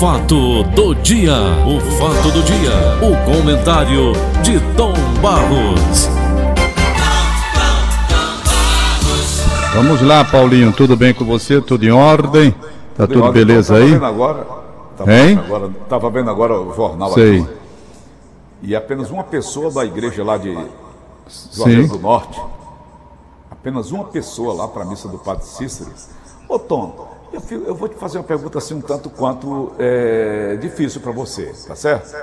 fato do dia, o fato do dia, o comentário de Tom Barros. Vamos lá, Paulinho, tudo bem com você? Tudo em ordem? Tá tudo, tudo beleza aí? Vendo agora, tava hein? Vendo agora, tava vendo agora o jornal Sei. aqui. E apenas uma pessoa da igreja lá de Juazeiro do Norte, apenas uma pessoa lá para a missa do Padre Cícero. Ô Tom, eu, eu, vou te fazer uma pergunta assim um tanto quanto é, difícil para você, tá certo?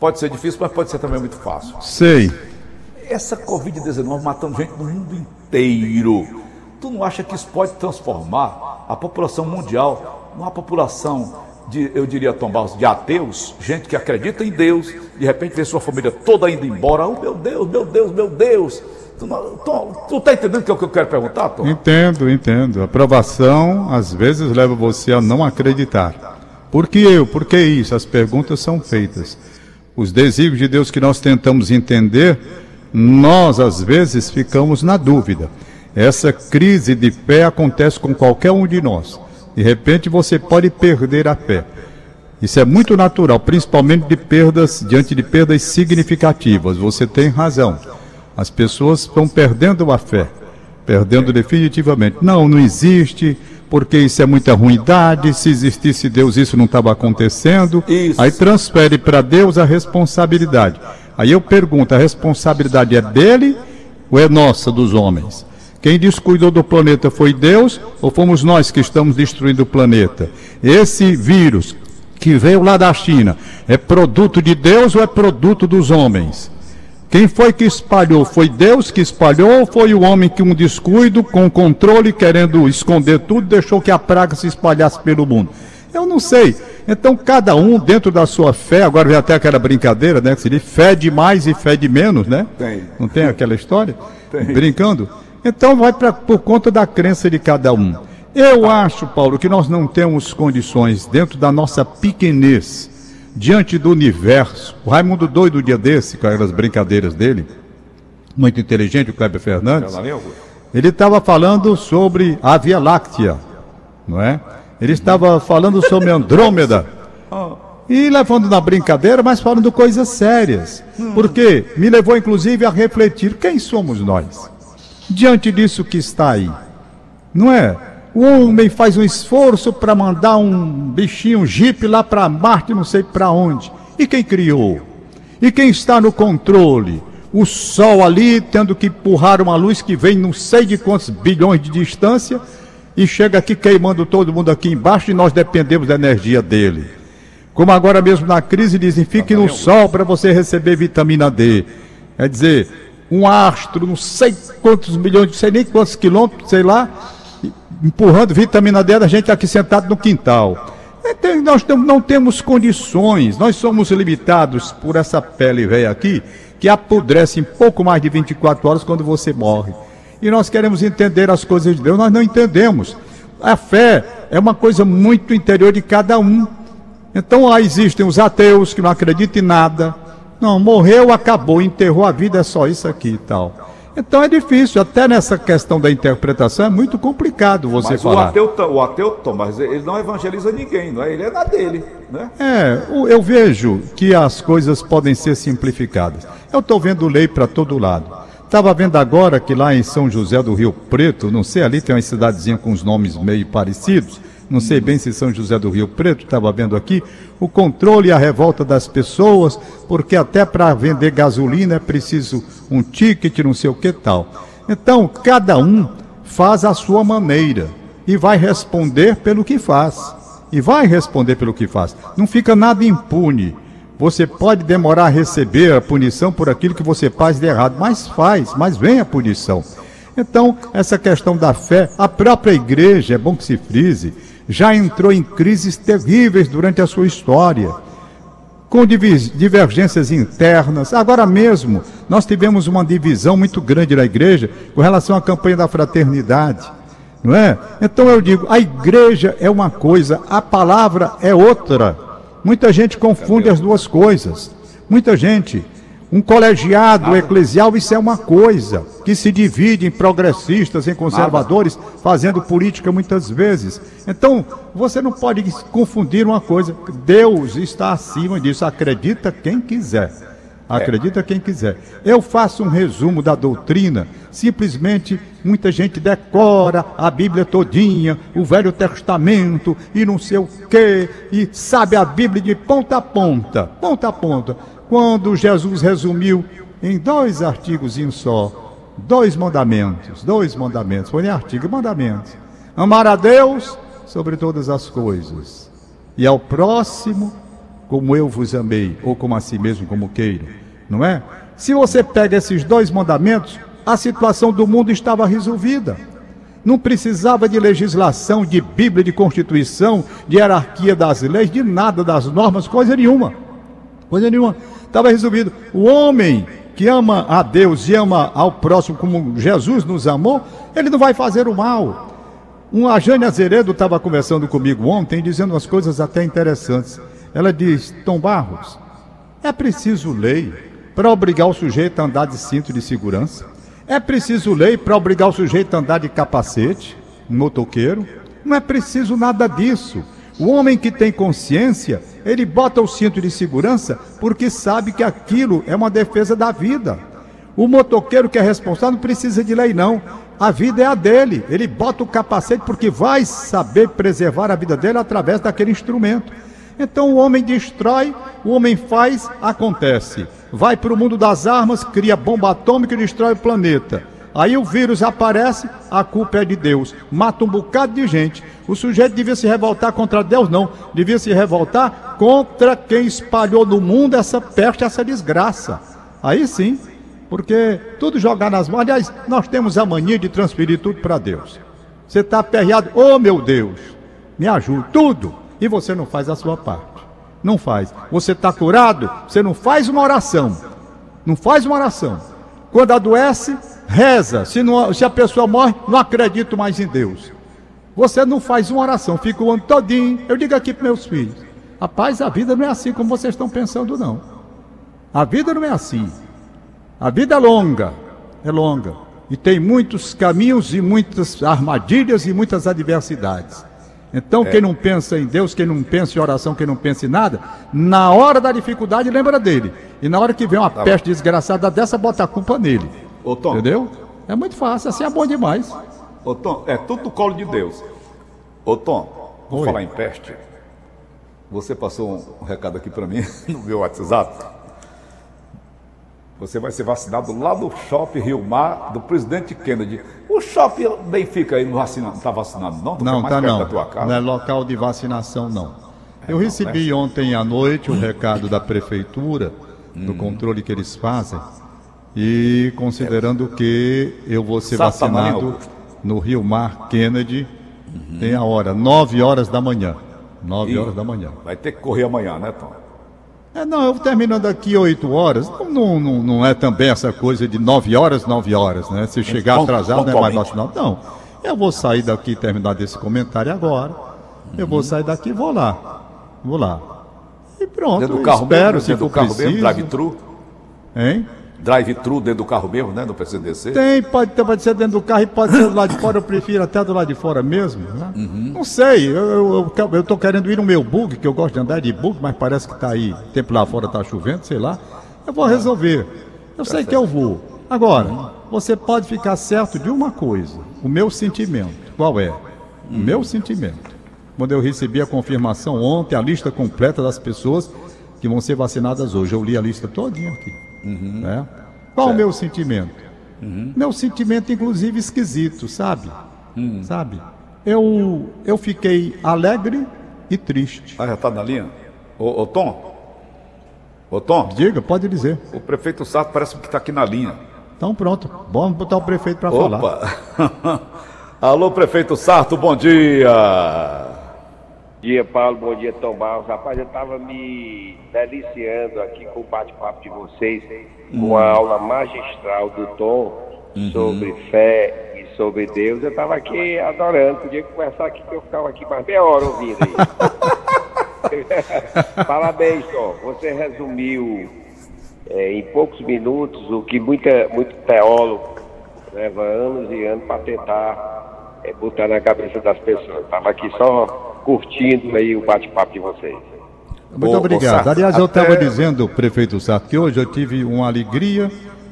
Pode ser difícil, mas pode ser também muito fácil. Sei. Essa Covid-19 matando gente no mundo inteiro. Tu não acha que isso pode transformar a população mundial numa população de, eu diria, Tom Barros, de ateus, gente que acredita em Deus, de repente vê sua família toda indo embora. Oh, meu Deus, meu Deus, meu Deus. Tu, Tom, tu tá entendendo o que, o que eu quero perguntar, Tom? Entendo, entendo. A aprovação às vezes leva você a não acreditar. Por que eu? Por que isso? As perguntas são feitas. Os desígnios de Deus que nós tentamos entender, nós às vezes ficamos na dúvida. Essa crise de fé acontece com qualquer um de nós. De repente você pode perder a fé. Isso é muito natural, principalmente de perdas, diante de perdas significativas. Você tem razão. As pessoas estão perdendo a fé, perdendo definitivamente. Não, não existe, porque isso é muita ruindade. Se existisse Deus, isso não estava acontecendo. Isso. Aí transfere para Deus a responsabilidade. Aí eu pergunto: a responsabilidade é dele ou é nossa, dos homens? Quem descuidou do planeta foi Deus ou fomos nós que estamos destruindo o planeta? Esse vírus que veio lá da China é produto de Deus ou é produto dos homens? Quem foi que espalhou? Foi Deus que espalhou ou foi o homem que, um descuido, com controle, querendo esconder tudo, deixou que a praga se espalhasse pelo mundo? Eu não sei. Então, cada um, dentro da sua fé, agora vem até aquela brincadeira, né? Que se diz fé de mais e fé de menos, né? Tem. Não tem aquela história? Tem. Brincando? Então, vai pra, por conta da crença de cada um. Eu acho, Paulo, que nós não temos condições, dentro da nossa pequenez, diante do universo. O Raimundo doido dia desse, com aquelas brincadeiras dele, muito inteligente, o Kleber Fernandes, ele estava falando sobre a Via Láctea, não é? Ele estava falando sobre Andrômeda. E levando na brincadeira, mas falando coisas sérias. Porque me levou inclusive a refletir quem somos nós. Diante disso que está aí. Não é? O homem faz um esforço para mandar um bichinho, um jipe lá para Marte, não sei para onde. E quem criou? E quem está no controle? O Sol ali tendo que empurrar uma luz que vem não sei de quantos bilhões de distância e chega aqui queimando todo mundo aqui embaixo e nós dependemos da energia dele. Como agora mesmo na crise dizem, fique no sol para você receber vitamina D. Quer dizer, um astro, não sei quantos milhões, não sei nem quantos quilômetros, sei lá, empurrando vitamina D, a gente aqui sentado no quintal. Então, nós não temos condições, nós somos limitados por essa pele velha aqui, que apodrece em pouco mais de 24 horas quando você morre. E nós queremos entender as coisas de Deus, nós não entendemos. A fé é uma coisa muito interior de cada um. Então lá existem os ateus que não acreditam em nada. Não, morreu, acabou, enterrou a vida, é só isso aqui e tal. Então é difícil, até nessa questão da interpretação é muito complicado você mas falar. O ateu, o ateu, Thomas, ele não evangeliza ninguém, não é? Ele é na dele, né? É, eu vejo que as coisas podem ser simplificadas. Eu estou vendo lei para todo lado. Estava vendo agora que lá em São José do Rio Preto, não sei, ali tem uma cidadezinha com os nomes meio parecidos, não sei bem se São José do Rio Preto, estava vendo aqui, o controle e a revolta das pessoas, porque até para vender gasolina é preciso um ticket, não sei o que tal. Então, cada um faz a sua maneira e vai responder pelo que faz. E vai responder pelo que faz. Não fica nada impune. Você pode demorar a receber a punição por aquilo que você faz de errado, mas faz, mas vem a punição. Então, essa questão da fé, a própria igreja, é bom que se frise, já entrou em crises terríveis durante a sua história, com divergências internas. Agora mesmo, nós tivemos uma divisão muito grande na igreja com relação à campanha da fraternidade. Não é? Então eu digo, a igreja é uma coisa, a palavra é outra. Muita gente confunde as duas coisas. Muita gente. Um colegiado eclesial, isso é uma coisa que se divide em progressistas, em conservadores, fazendo política muitas vezes. Então, você não pode confundir uma coisa. Deus está acima disso. Acredita quem quiser. Acredita quem quiser. Eu faço um resumo da doutrina. Simplesmente muita gente decora a Bíblia todinha, o Velho Testamento e não sei o quê, e sabe a Bíblia de ponta a ponta, ponta a ponta. Quando Jesus resumiu em dois artigos só, dois mandamentos, dois mandamentos, foi nem artigo, mandamentos. Amar a Deus sobre todas as coisas e ao próximo como eu vos amei, ou como a si mesmo, como queiro, não é? Se você pega esses dois mandamentos, a situação do mundo estava resolvida. Não precisava de legislação, de Bíblia, de Constituição, de hierarquia das leis, de nada das normas, coisa nenhuma. Coisa nenhuma. Estava resolvido. O homem que ama a Deus e ama ao próximo como Jesus nos amou, ele não vai fazer o mal. Um, a Jane Azeredo estava conversando comigo ontem, dizendo umas coisas até interessantes. Ela diz: Tom Barros, é preciso lei para obrigar o sujeito a andar de cinto de segurança? É preciso lei para obrigar o sujeito a andar de capacete, motoqueiro? Não é preciso nada disso. O homem que tem consciência, ele bota o cinto de segurança porque sabe que aquilo é uma defesa da vida. O motoqueiro que é responsável não precisa de lei, não. A vida é a dele. Ele bota o capacete porque vai saber preservar a vida dele através daquele instrumento. Então o homem destrói, o homem faz, acontece. Vai para o mundo das armas, cria bomba atômica e destrói o planeta. Aí o vírus aparece, a culpa é de Deus. Mata um bocado de gente. O sujeito devia se revoltar contra Deus, não. Devia se revoltar contra quem espalhou no mundo essa peste, essa desgraça. Aí sim, porque tudo jogar nas mãos. Aliás, nós temos a mania de transferir tudo para Deus. Você está aperreado, oh meu Deus, me ajude, tudo e você não faz a sua parte. Não faz. Você está curado, você não faz uma oração. Não faz uma oração. Quando adoece, reza. Se, não, se a pessoa morre, não acredito mais em Deus. Você não faz uma oração, fica o ano todinho. Eu digo aqui para meus filhos: rapaz, a vida não é assim como vocês estão pensando, não. A vida não é assim. A vida é longa, é longa. E tem muitos caminhos e muitas armadilhas e muitas adversidades. Então, é. quem não pensa em Deus, quem não pensa em oração, quem não pensa em nada, na hora da dificuldade lembra dele. E na hora que vem uma tá peste bom. desgraçada dessa, bota a culpa nele. Ô, Tom. Entendeu? É muito fácil, assim é bom demais. Ô, Tom, é tudo no colo de Deus. Ô, Tom, vou Oi. falar em peste. Você passou um recado aqui para mim no meu WhatsApp. Você vai ser vacinado lá no Shopping Rio Mar do presidente Kennedy. O Shopping Benfica aí não está vacinado, não? Tu não, está não. Não é local de vacinação, não. É, Eu não, recebi né? ontem à noite o recado da prefeitura, hum. do controle que eles fazem, e considerando que eu vou ser vacinado no Rio Mar Kennedy, uhum. tem a hora, 9 horas da manhã. 9 horas da manhã. Vai ter que correr amanhã, né, Tom? É, não, eu terminando aqui 8 horas. Não, não, não é também essa coisa de 9 horas, 9 horas, né? Se chegar atrasado não é mais vacinado. Não. Eu vou sair daqui e terminar desse comentário agora. Eu vou sair daqui e vou lá. Vou lá. E pronto. Dentro do carro espero, mesmo, se for carro preciso. mesmo, drive-thru. Hein? Drive-thru dentro do carro mesmo, né? Precisa descer? Tem, pode, pode ser dentro do carro e pode ser do lado de fora. Eu prefiro até do lado de fora mesmo. Né? Uhum. Não sei, eu estou querendo ir no meu bug, que eu gosto de andar de bug, mas parece que está aí, o tempo lá fora está chovendo, sei lá. Eu vou resolver. Eu tá sei certo. que eu vou. Agora, uhum. você pode ficar certo de uma coisa: o meu sentimento. Qual é? O meu sentimento. Quando eu recebi a confirmação ontem, a lista completa das pessoas que vão ser vacinadas hoje. Eu li a lista todinha aqui. Uhum. Né? Qual certo. o meu sentimento? Uhum. Meu sentimento, inclusive, esquisito, sabe? Uhum. Sabe? Eu, eu fiquei alegre e triste. Ah, já está na linha? Ô, ô, Tom? Ô, Tom? Diga, pode dizer. O prefeito Sato parece que está aqui na linha. Então pronto, vamos botar o prefeito para falar. Alô, prefeito Sarto, bom dia dia, Paulo. Bom dia, Tom Barros. Rapaz, eu estava me deliciando aqui com o bate-papo de vocês, com hum. a aula magistral do Tom uhum. sobre fé e sobre Deus. Eu estava aqui adorando. Podia conversar aqui que eu ficava aqui mais meia hora ouvindo aí. Parabéns, Tom. Você resumiu é, em poucos minutos o que muita, muito teólogo leva anos e anos para tentar é, botar na cabeça das pessoas. Estava aqui só curtindo aí o bate-papo de vocês. Muito obrigado. Aliás, eu estava dizendo, prefeito Sato, que hoje eu tive uma alegria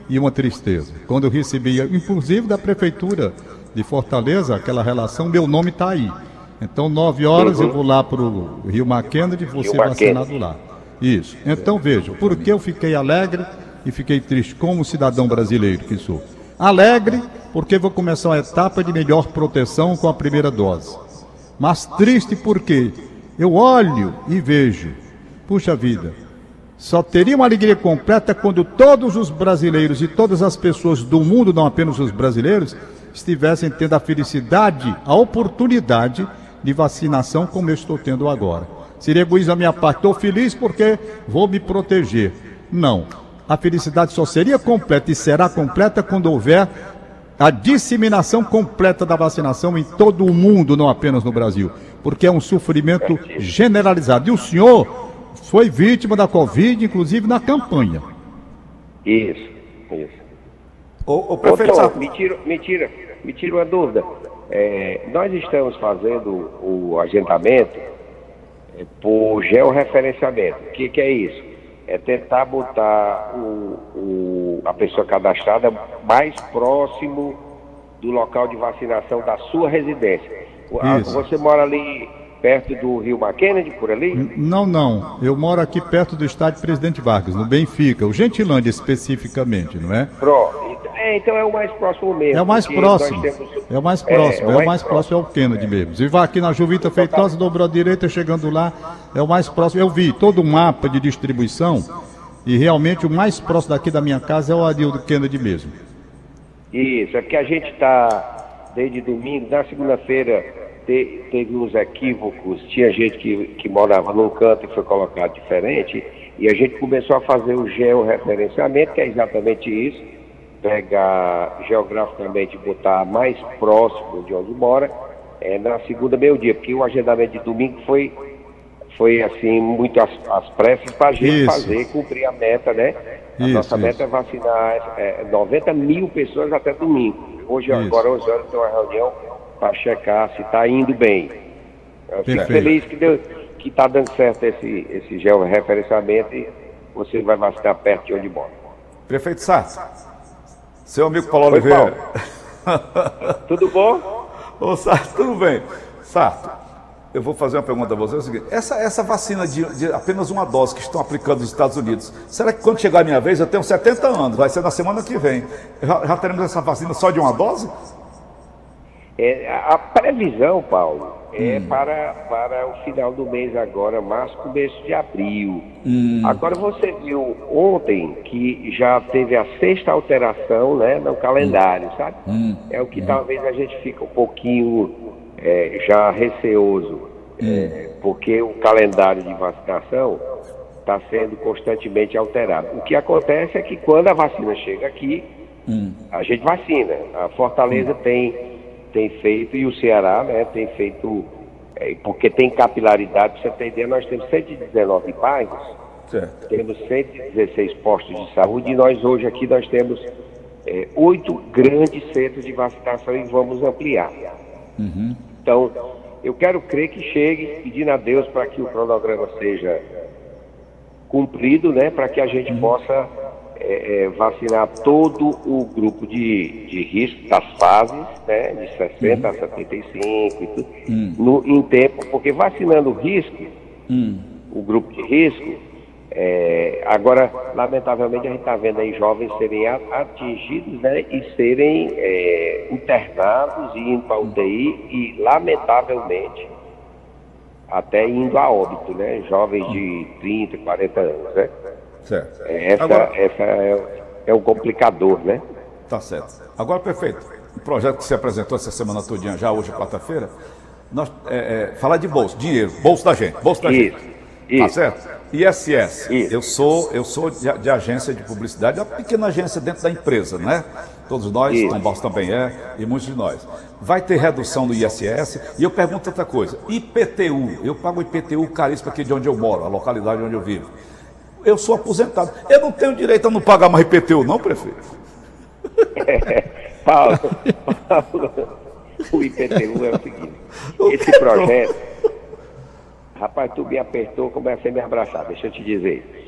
e uma tristeza. Quando eu recebi, inclusive da prefeitura de Fortaleza, aquela relação, meu nome está aí. Então, nove horas uhum. eu vou lá para o Rio Mackenzie e vou ser vacinado lá. Isso. Então, veja, por que eu fiquei alegre e fiquei triste como cidadão brasileiro que sou? Alegre, porque vou começar uma etapa de melhor proteção com a primeira dose. Mas triste porque eu olho e vejo, puxa vida, só teria uma alegria completa quando todos os brasileiros e todas as pessoas do mundo, não apenas os brasileiros, estivessem tendo a felicidade, a oportunidade de vacinação como eu estou tendo agora. Seria egoísmo da minha parte. Estou feliz porque vou me proteger. Não. A felicidade só seria completa e será completa quando houver a disseminação completa da vacinação em todo o mundo, não apenas no Brasil. Porque é um sofrimento generalizado. E o senhor foi vítima da Covid, inclusive na campanha. Isso, isso. Ô, ô prefeito, Ô, Tom, me, tira, me, tira, me tira uma dúvida. É, nós estamos fazendo o agendamento é, por georreferenciamento. O que, que é isso? É tentar botar o, o, a pessoa cadastrada mais próximo do local de vacinação da sua residência. Isso. Você mora ali perto do Rio Mackenzie, por ali? Não, não. Eu moro aqui perto do estádio Presidente Vargas, no Benfica, o Gentilândia especificamente, não é? Pronto. É, então é o mais próximo mesmo. É o mais próximo. Temos... É o mais próximo, é, é o mais, próximo, é o Kennedy mesmo. Se vai aqui na Juvita Feitosa, dobrou a direita, chegando lá, é o mais próximo. Eu vi todo o mapa de distribuição e realmente o mais próximo daqui da minha casa é o Adildo Kennedy mesmo. Isso, é porque a gente está desde domingo, na segunda-feira te, teve uns equívocos, tinha gente que, que morava num canto e foi colocado diferente, e a gente começou a fazer o georreferenciamento, que é exatamente isso pegar geograficamente, botar mais próximo de onde mora, é na segunda meio-dia, porque o agendamento de domingo foi, foi assim, muito às, às pressas para a gente isso. fazer, cumprir a meta, né? A isso, nossa meta é vacinar é, 90 mil pessoas até domingo. Hoje, isso. agora, 11 horas, tem uma reunião para checar se está indo bem. Eu fico feliz que deu, que está dando certo esse, esse georreferenciamento e você vai vacinar perto de onde mora. Prefeito Sá, seu amigo Paulo Oi, Oliveira. Paulo. tudo bom? Ô, Sarto, tudo bem. Sarto, eu vou fazer uma pergunta a você. É o seguinte: essa, essa vacina de, de, apenas uma dose que estão aplicando nos Estados Unidos, será que quando chegar a minha vez, eu tenho 70 anos, vai ser na semana que vem, já, já teremos essa vacina só de uma dose? É, a previsão, Paulo, é hum. para, para o final do mês agora, março, começo de abril. Hum. Agora você viu ontem que já teve a sexta alteração né, no calendário, hum. sabe? Hum. É o que hum. talvez a gente fique um pouquinho é, já receoso, é, hum. porque o calendário de vacinação está sendo constantemente alterado. O que acontece é que quando a vacina chega aqui, a gente vacina. A Fortaleza tem tem feito, e o Ceará né, tem feito, é, porque tem capilaridade, você ter ideia, nós temos 119 bairros, certo. temos 116 postos de saúde, e nós hoje aqui nós temos é, oito grandes centros de vacinação e vamos ampliar. Uhum. Então, eu quero crer que chegue, pedindo a Deus para que o cronograma seja cumprido, né, para que a gente uhum. possa é, é, vacinar todo o grupo de, de risco das fases, né, de 60 uhum. a 75 e tudo, uhum. no, em tempo, porque vacinando o risco, uhum. o grupo de risco, é, agora, lamentavelmente, a gente está vendo aí jovens serem atingidos né, e serem é, internados e indo para a UTI e, lamentavelmente, até indo a óbito, né? Jovens de 30, 40 anos, né? Certo. Essa, Agora... essa é, é o complicador, né? Tá certo. Agora, perfeito. O projeto que você apresentou essa semana todinha, já hoje, quarta-feira, nós, é, é, falar de bolso, dinheiro, bolso da gente, bolso da isso, gente. Isso. Tá certo? ISS, isso. eu sou, eu sou de, de, agência de publicidade, uma pequena agência dentro da empresa, né? Todos nós, Tom Barros também é, e muitos de nós. Vai ter redução do ISS, e eu pergunto outra coisa, IPTU, eu pago IPTU caríssimo aqui de onde eu moro, a localidade onde eu vivo. Eu sou aposentado. Eu não tenho direito a não pagar mais IPTU, não, prefeito? Paulo, Paulo, o IPTU é o seguinte: esse projeto, rapaz, tu me apertou, comecei a me abraçar. Deixa eu te dizer.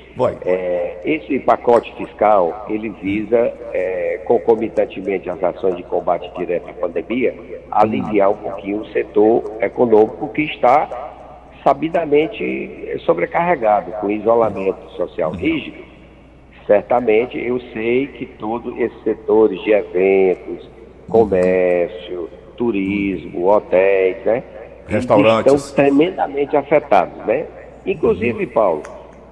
É, esse pacote fiscal, ele visa, é, concomitantemente às ações de combate direto à pandemia, aliviar um pouquinho o setor econômico que está sabidamente sobrecarregado com isolamento social rígido. Certamente eu sei que todos esses setores de eventos, comércio, turismo, hotéis, né? Restaurantes. Estão tremendamente afetados, né? Inclusive, Paulo,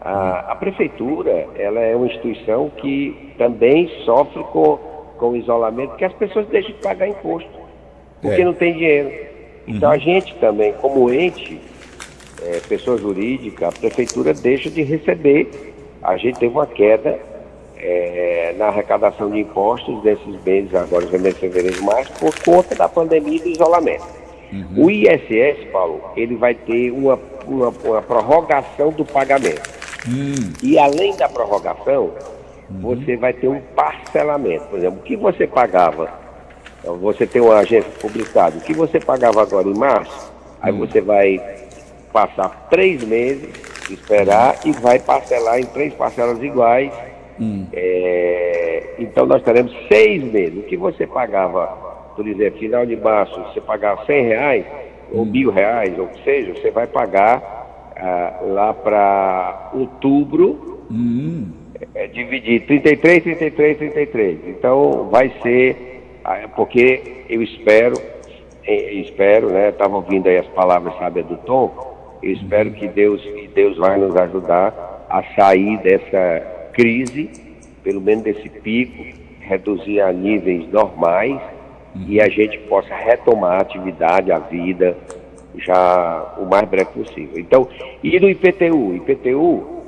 a, a, prefeitura, ela é uma instituição que também sofre com, com o isolamento, que as pessoas deixam de pagar imposto, porque é. não tem dinheiro. Então uhum. a gente também, como ente, é, pessoa jurídica, a prefeitura deixa de receber. A gente teve uma queda é, na arrecadação de impostos desses meses, agora de fevereiro e março, por conta da pandemia e do isolamento. Uhum. O ISS, Paulo, ele vai ter uma, uma, uma prorrogação do pagamento. Hum. E além da prorrogação, uhum. você vai ter um parcelamento. Por exemplo, o que você pagava, você tem uma agência publicada, o que você pagava agora em março, aí hum. você vai passar três meses, esperar e vai parcelar em três parcelas iguais. Hum. É, então nós teremos seis meses. O que você pagava, por exemplo, final de março, você pagava 100 reais, ou mil reais, ou o que seja, você vai pagar ah, lá para outubro, hum. é, dividir 33, 33, 33. Então vai ser, ah, porque eu espero, eu espero, né? Estava ouvindo aí as palavras sábias do Tom, eu espero que Deus, que Deus vai nos ajudar a sair dessa crise, pelo menos desse pico, reduzir a níveis normais e a gente possa retomar a atividade, a vida, já o mais breve possível. Então, e no IPTU? IPTU,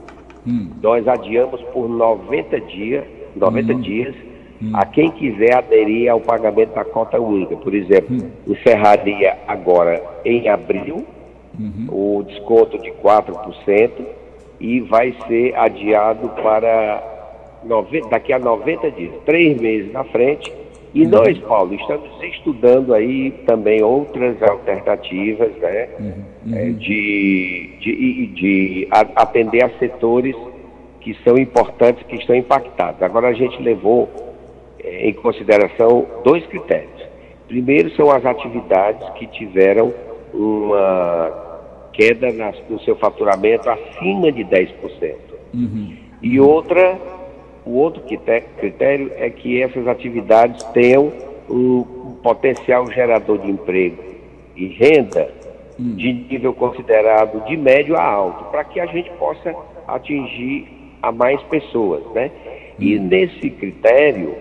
hum. nós adiamos por 90 dias, 90 hum. dias, hum. a quem quiser aderir ao pagamento da cota única. Por exemplo, hum. encerraria agora em abril uhum. o desconto de 4% e vai ser adiado para 90, daqui a 90 dias, três meses na frente, e uhum. nós, Paulo, estamos estudando aí também outras alternativas né, uhum. uhum. É, de, de, de atender a setores que são importantes, que estão impactados. Agora a gente levou é, em consideração dois critérios. Primeiro são as atividades que tiveram uma queda nas, no seu faturamento acima de 10%. Uhum. E outra o outro critério é que essas atividades tenham um potencial gerador de emprego e renda hum. de nível considerado de médio a alto, para que a gente possa atingir a mais pessoas, né? E hum. nesse critério,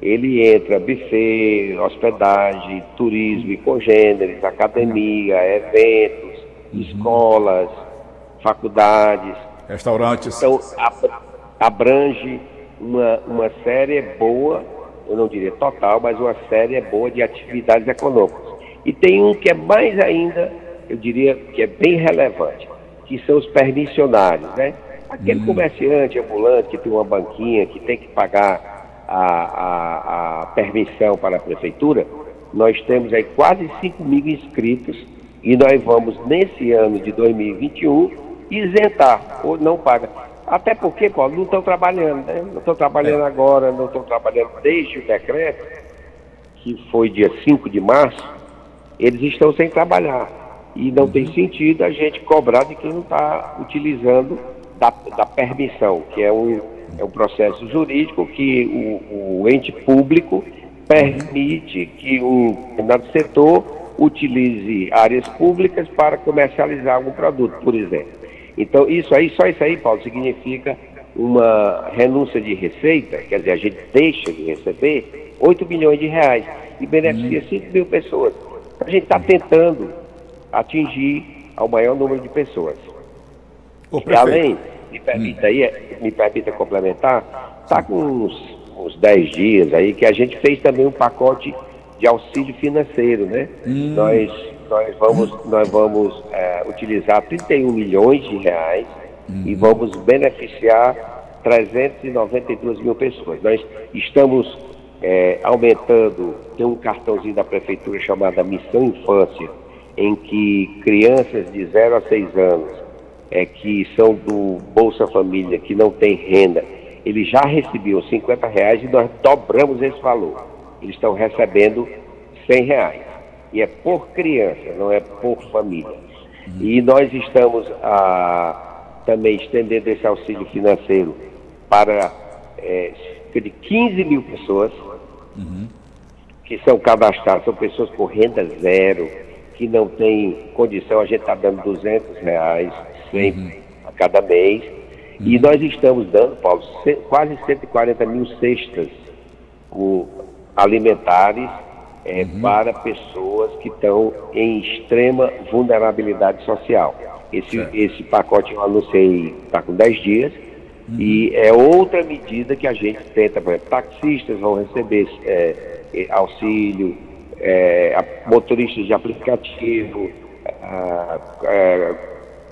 ele entra buffet, hospedagem, turismo e congêneres, academia, eventos, uhum. escolas, faculdades. Restaurantes. Então, abrange uma, uma série boa, eu não diria total, mas uma série boa de atividades econômicas. E tem um que é mais ainda, eu diria que é bem relevante, que são os permissionários, né? Aquele uhum. comerciante ambulante que tem uma banquinha, que tem que pagar a, a, a permissão para a prefeitura, nós temos aí quase 5 mil inscritos e nós vamos, nesse ano de 2021, isentar, ou não paga. Até porque, Paulo, não estão trabalhando, né? Não estão trabalhando é. agora, não estão trabalhando desde o decreto, que foi dia 5 de março, eles estão sem trabalhar. E não uhum. tem sentido a gente cobrar de quem não está utilizando da, da, permissão, que é um, é um processo jurídico que o, o ente público permite que um determinado setor utilize áreas públicas para comercializar algum produto, por exemplo. Então, isso aí, só isso aí, Paulo, significa uma renúncia de receita, quer dizer, a gente deixa de receber 8 milhões de reais e beneficia 5 mil pessoas. A gente está tentando atingir ao maior número de pessoas. e além, me permita aí, me permita complementar, está com uns, uns 10 dias aí que a gente fez também um pacote de auxílio financeiro, né? Hum. Nós nós vamos, nós vamos é, utilizar 31 milhões de reais e vamos beneficiar 392 mil pessoas. Nós estamos é, aumentando, tem um cartãozinho da prefeitura chamado Missão Infância, em que crianças de 0 a 6 anos, é, que são do Bolsa Família, que não tem renda, eles já recebiam 50 reais e nós dobramos esse valor. Eles estão recebendo 100 reais. E é por criança, não é por família. E nós estamos ah, também estendendo esse auxílio financeiro para é, cerca de 15 mil pessoas uhum. que são cadastradas, são pessoas com renda zero, que não têm condição, a gente está dando 200 reais sempre uhum. a cada mês. Uhum. E nós estamos dando, Paulo, quase 140 mil cestas alimentares é, uhum. para pessoas que estão em extrema vulnerabilidade social. Esse, esse pacote eu anunciei está com 10 dias uhum. e é outra medida que a gente tenta, por exemplo, taxistas vão receber é, é auxílio, é, motoristas de aplicativo,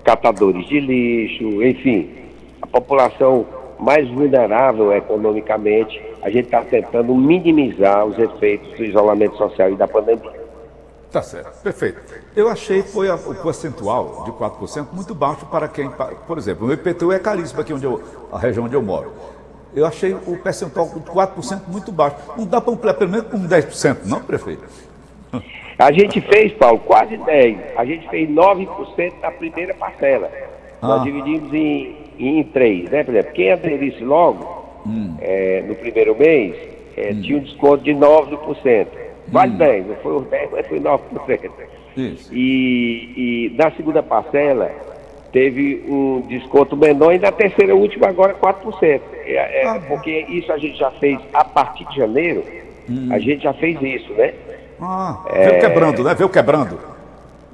catadores de lixo, enfim, a população mais vulnerável economicamente, a gente está tentando minimizar os efeitos do isolamento social e da pandemia. Tá certo, perfeito. Eu achei foi a, o percentual de 4% muito baixo para quem, por exemplo, o IPTU é caríssimo aqui onde eu, a região onde eu moro. Eu achei o percentual de 4% muito baixo. Não dá para ampliar pelo menos com 10%, não, prefeito? A gente fez, Paulo, quase 10%. A gente fez 9% na primeira parcela. Ah. Nós dividimos em em três, né? Por exemplo, quem aderisse logo hum. é, no primeiro mês é, hum. tinha um desconto de 9%. Quase hum. 10, não foi os 10, mas foi 9%. Isso. E, e na segunda parcela teve um desconto menor e na terceira última agora 4%. É, é, ah, porque isso a gente já fez a partir de janeiro, hum. a gente já fez isso, né? Ah, veio é, quebrando, né? Veio quebrando.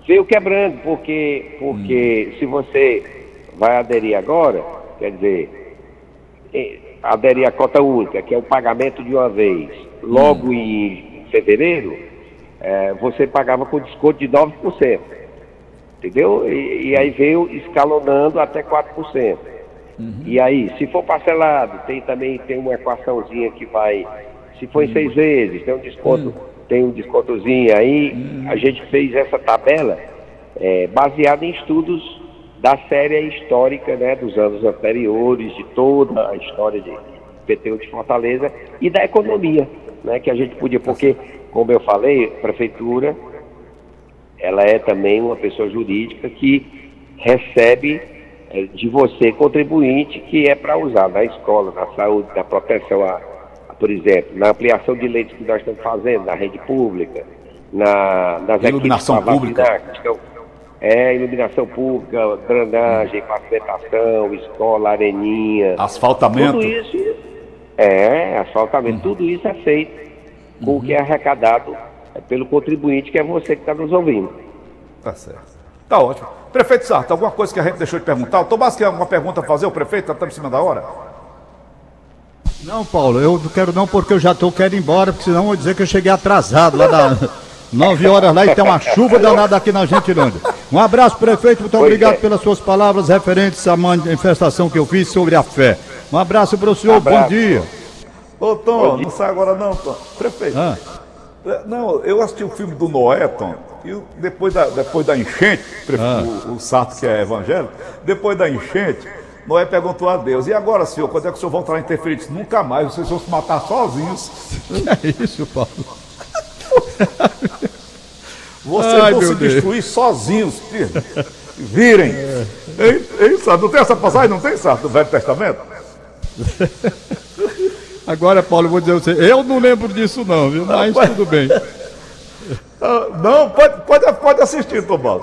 Veio quebrando, porque, porque hum. se você vai aderir agora, quer dizer, aderir à cota única, que é o pagamento de uma vez, logo hum. em fevereiro, é, você pagava com desconto de 9%. Entendeu? E, e aí veio escalonando até 4%. Uhum. E aí, se for parcelado, tem também tem uma equaçãozinha que vai. Se for em uhum. seis vezes, tem um desconto, uhum. Tem um descontozinho aí. A gente fez essa tabela é, baseada em estudos da série histórica né, dos anos anteriores, de toda a história de PTU de Fortaleza e da economia, né, que a gente podia, porque, como eu falei, a prefeitura ela é também uma pessoa jurídica que recebe é, de você contribuinte que é para usar na escola, na saúde, na proteção a, por exemplo, na ampliação de leitos que nós estamos fazendo, na rede pública, na, nas iluminação pública. Vacinar, é, iluminação pública, drenagem, pavimentação, escola, areninha. Asfaltamento. Tudo isso, é, asfaltamento, uhum. tudo isso é feito com uhum. o que é arrecadado pelo contribuinte, que é você que está nos ouvindo. Tá certo. Tá ótimo. Prefeito Sarto, alguma coisa que a gente deixou de perguntar? O Tomás quer alguma pergunta a fazer? O prefeito está em cima da hora? Não, Paulo, eu não quero não porque eu já estou querendo ir embora, porque senão eu vou dizer que eu cheguei atrasado lá da... 9 horas lá e tem uma chuva danada aqui na Gentilândia. Um abraço, prefeito. Muito obrigado é. pelas suas palavras referentes à manifestação que eu fiz sobre a fé. Um abraço para o senhor. Abraço. Bom dia. Ô, Tom, não sai agora não, Tom. Prefeito. Ah. É, não, eu assisti o filme do Noé, Tom, e depois da, depois da enchente, ah. o, o Sarto que é evangélico, depois da enchente, Noé perguntou a Deus, e agora, senhor, quando é que o senhor voltará a interferir? Disse, Nunca mais, vocês vão se matar sozinhos. É isso, Paulo? Vocês Ai, vão se Deus. destruir sozinhos. Virem. É. Hein, hein, Não tem essa passagem? Não tem, Sabe, do Velho Testamento? Agora, Paulo, eu vou dizer a você, eu não lembro disso não, viu? Mas não, tudo bem. Ah, não, pode, pode, pode assistir, Tomás.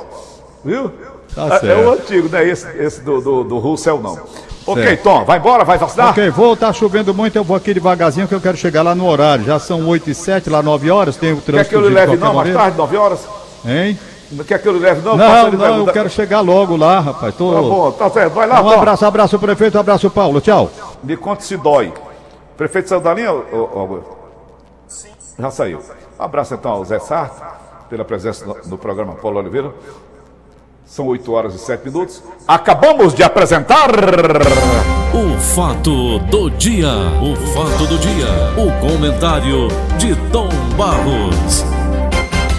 Viu? Tá é, é, o antigo, não é esse, esse do, do, do Russell, não. Ok, certo. Tom, vai embora, vai vacinar? Ok, vou, tá chovendo muito, eu vou aqui devagarzinho que eu quero chegar lá no horário. Já são 8 e 7, lá 9 horas, tem o trânsito. Quer que eu lhe leve não, mais tarde, 9 horas? Hein? Não quer que eu lhe leve não? Não, não, eu quero chegar logo lá, rapaz. Tô... Tá bom, tá certo, vai lá, Um Tom. abraço, abraço prefeito, abraço Paulo, tchau. Me conte se dói. Prefeito saiu da linha, Augusto? Sim. Já saiu. Um abraço então ao Zé Sarto, pela presença no, no programa Paulo Oliveira. São 8 horas e 7 minutos. Acabamos de apresentar. O fato do dia. O fato do dia. O comentário de Tom Barros.